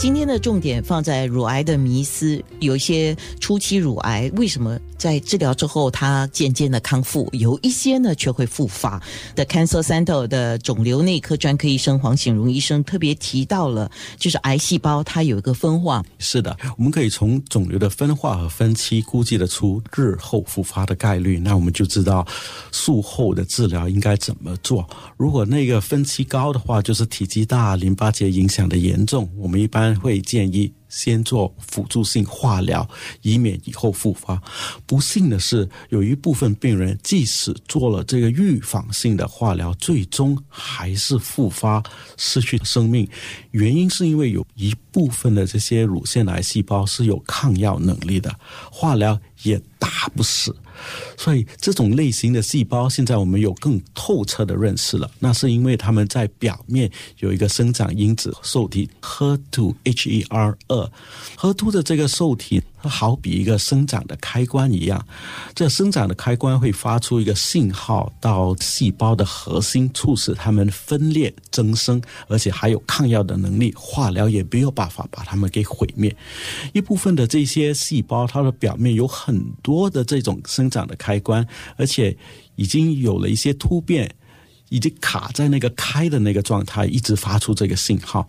今天的重点放在乳癌的迷思。有一些初期乳癌，为什么在治疗之后它渐渐的康复？有一些呢却会复发。的 Cancer Center 的肿瘤内科专科医生黄醒荣医生特别提到了，就是癌细胞它有一个分化。是的，我们可以从肿瘤的分化和分期估计得出日后复发的概率。那我们就知道术后的治疗应该怎么做。如果那个分期高的话，就是体积大、淋巴结影响的严重，我们一般会建议先做辅助性化疗，以免以后复发。不幸的是，有一部分病人即使做了这个预防性的化疗，最终还是复发，失去生命。原因是因为有一部分的这些乳腺癌细胞是有抗药能力的，化疗也打不死。所以这种类型的细胞，现在我们有更透彻的认识了。那是因为它们在表面有一个生长因子受体 HER2 HER 二，HER2 的这个受体，它好比一个生长的开关一样。这生长的开关会发出一个信号到细胞的核心，促使它们分裂增生，而且还有抗药的能力。化疗也没有办法把它们给毁灭。一部分的这些细胞，它的表面有很多的这种生长的开关，而且已经有了一些突变，已经卡在那个开的那个状态，一直发出这个信号。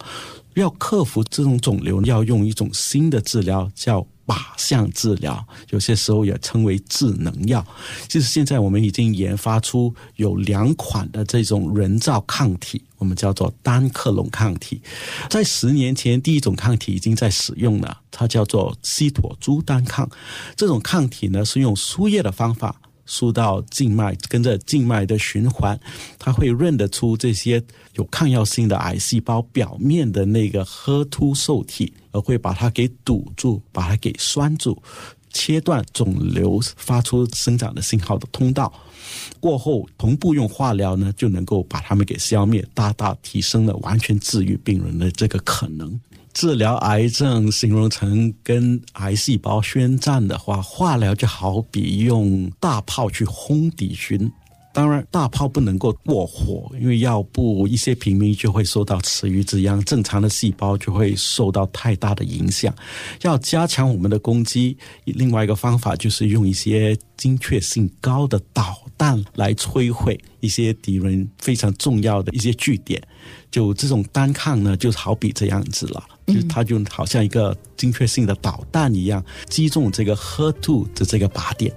要克服这种肿瘤，要用一种新的治疗，叫靶向治疗，有些时候也称为智能药。就是现在我们已经研发出有两款的这种人造抗体，我们叫做单克隆抗体。在十年前，第一种抗体已经在使用了，它叫做西妥珠单抗。这种抗体呢是用输液的方法。输到静脉，跟着静脉的循环，它会认得出这些有抗药性的癌细胞表面的那个核突受体，而会把它给堵住，把它给拴住，切断肿瘤发出生长的信号的通道。过后同步用化疗呢，就能够把它们给消灭，大大提升了完全治愈病人的这个可能。治疗癌症形容成跟癌细胞宣战的话，化疗就好比用大炮去轰敌军。当然，大炮不能够过火，因为要不一些平民就会受到池鱼之殃，正常的细胞就会受到太大的影响。要加强我们的攻击，另外一个方法就是用一些精确性高的导弹来摧毁一些敌人非常重要的一些据点。就这种单抗呢，就好比这样子了，就它就好像一个精确性的导弹一样，击中这个 HER2 的这个靶点。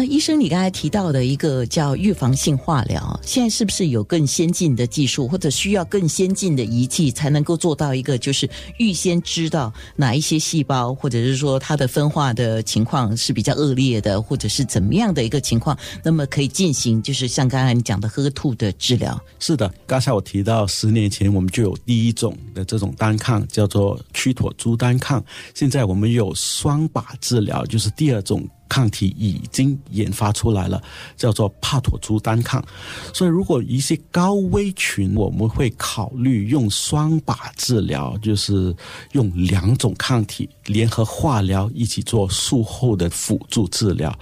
那医生，你刚才提到的一个叫预防性化疗，现在是不是有更先进的技术，或者需要更先进的仪器，才能够做到一个就是预先知道哪一些细胞，或者是说它的分化的情况是比较恶劣的，或者是怎么样的一个情况，那么可以进行就是像刚才你讲的喝吐的治疗？是的，刚才我提到十年前我们就有第一种的这种单抗，叫做曲妥珠单抗，现在我们有双靶治疗，就是第二种。抗体已经研发出来了，叫做帕妥珠单抗。所以，如果一些高危群，我们会考虑用双靶治疗，就是用两种抗体联合化疗一起做术后的辅助治疗。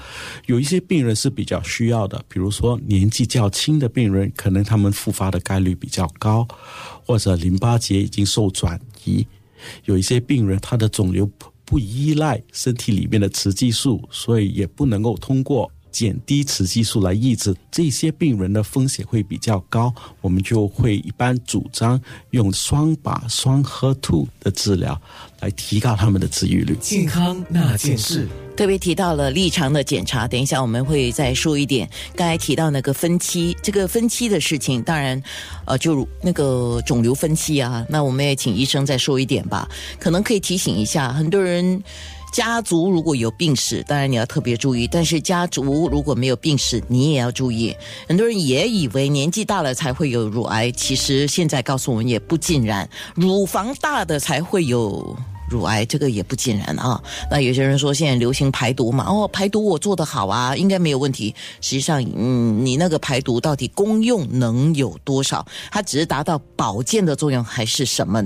有一些病人是比较需要的，比如说年纪较轻的病人，可能他们复发的概率比较高，或者淋巴结已经受转移。有一些病人，他的肿瘤。不依赖身体里面的雌激素，所以也不能够通过减低雌激素来抑制。这些病人的风险会比较高，我们就会一般主张用双靶双核突的治疗来提高他们的治愈率。健康那件事。特别提到了立场的检查，等一下我们会再说一点。刚才提到那个分期，这个分期的事情，当然，呃，就那个肿瘤分期啊，那我们也请医生再说一点吧。可能可以提醒一下，很多人家族如果有病史，当然你要特别注意；但是家族如果没有病史，你也要注意。很多人也以为年纪大了才会有乳癌，其实现在告诉我们也不尽然，乳房大的才会有。乳癌这个也不尽然啊。那有些人说现在流行排毒嘛，哦，排毒我做得好啊，应该没有问题。实际上，嗯，你那个排毒到底功用能有多少？它只是达到保健的作用还是什么？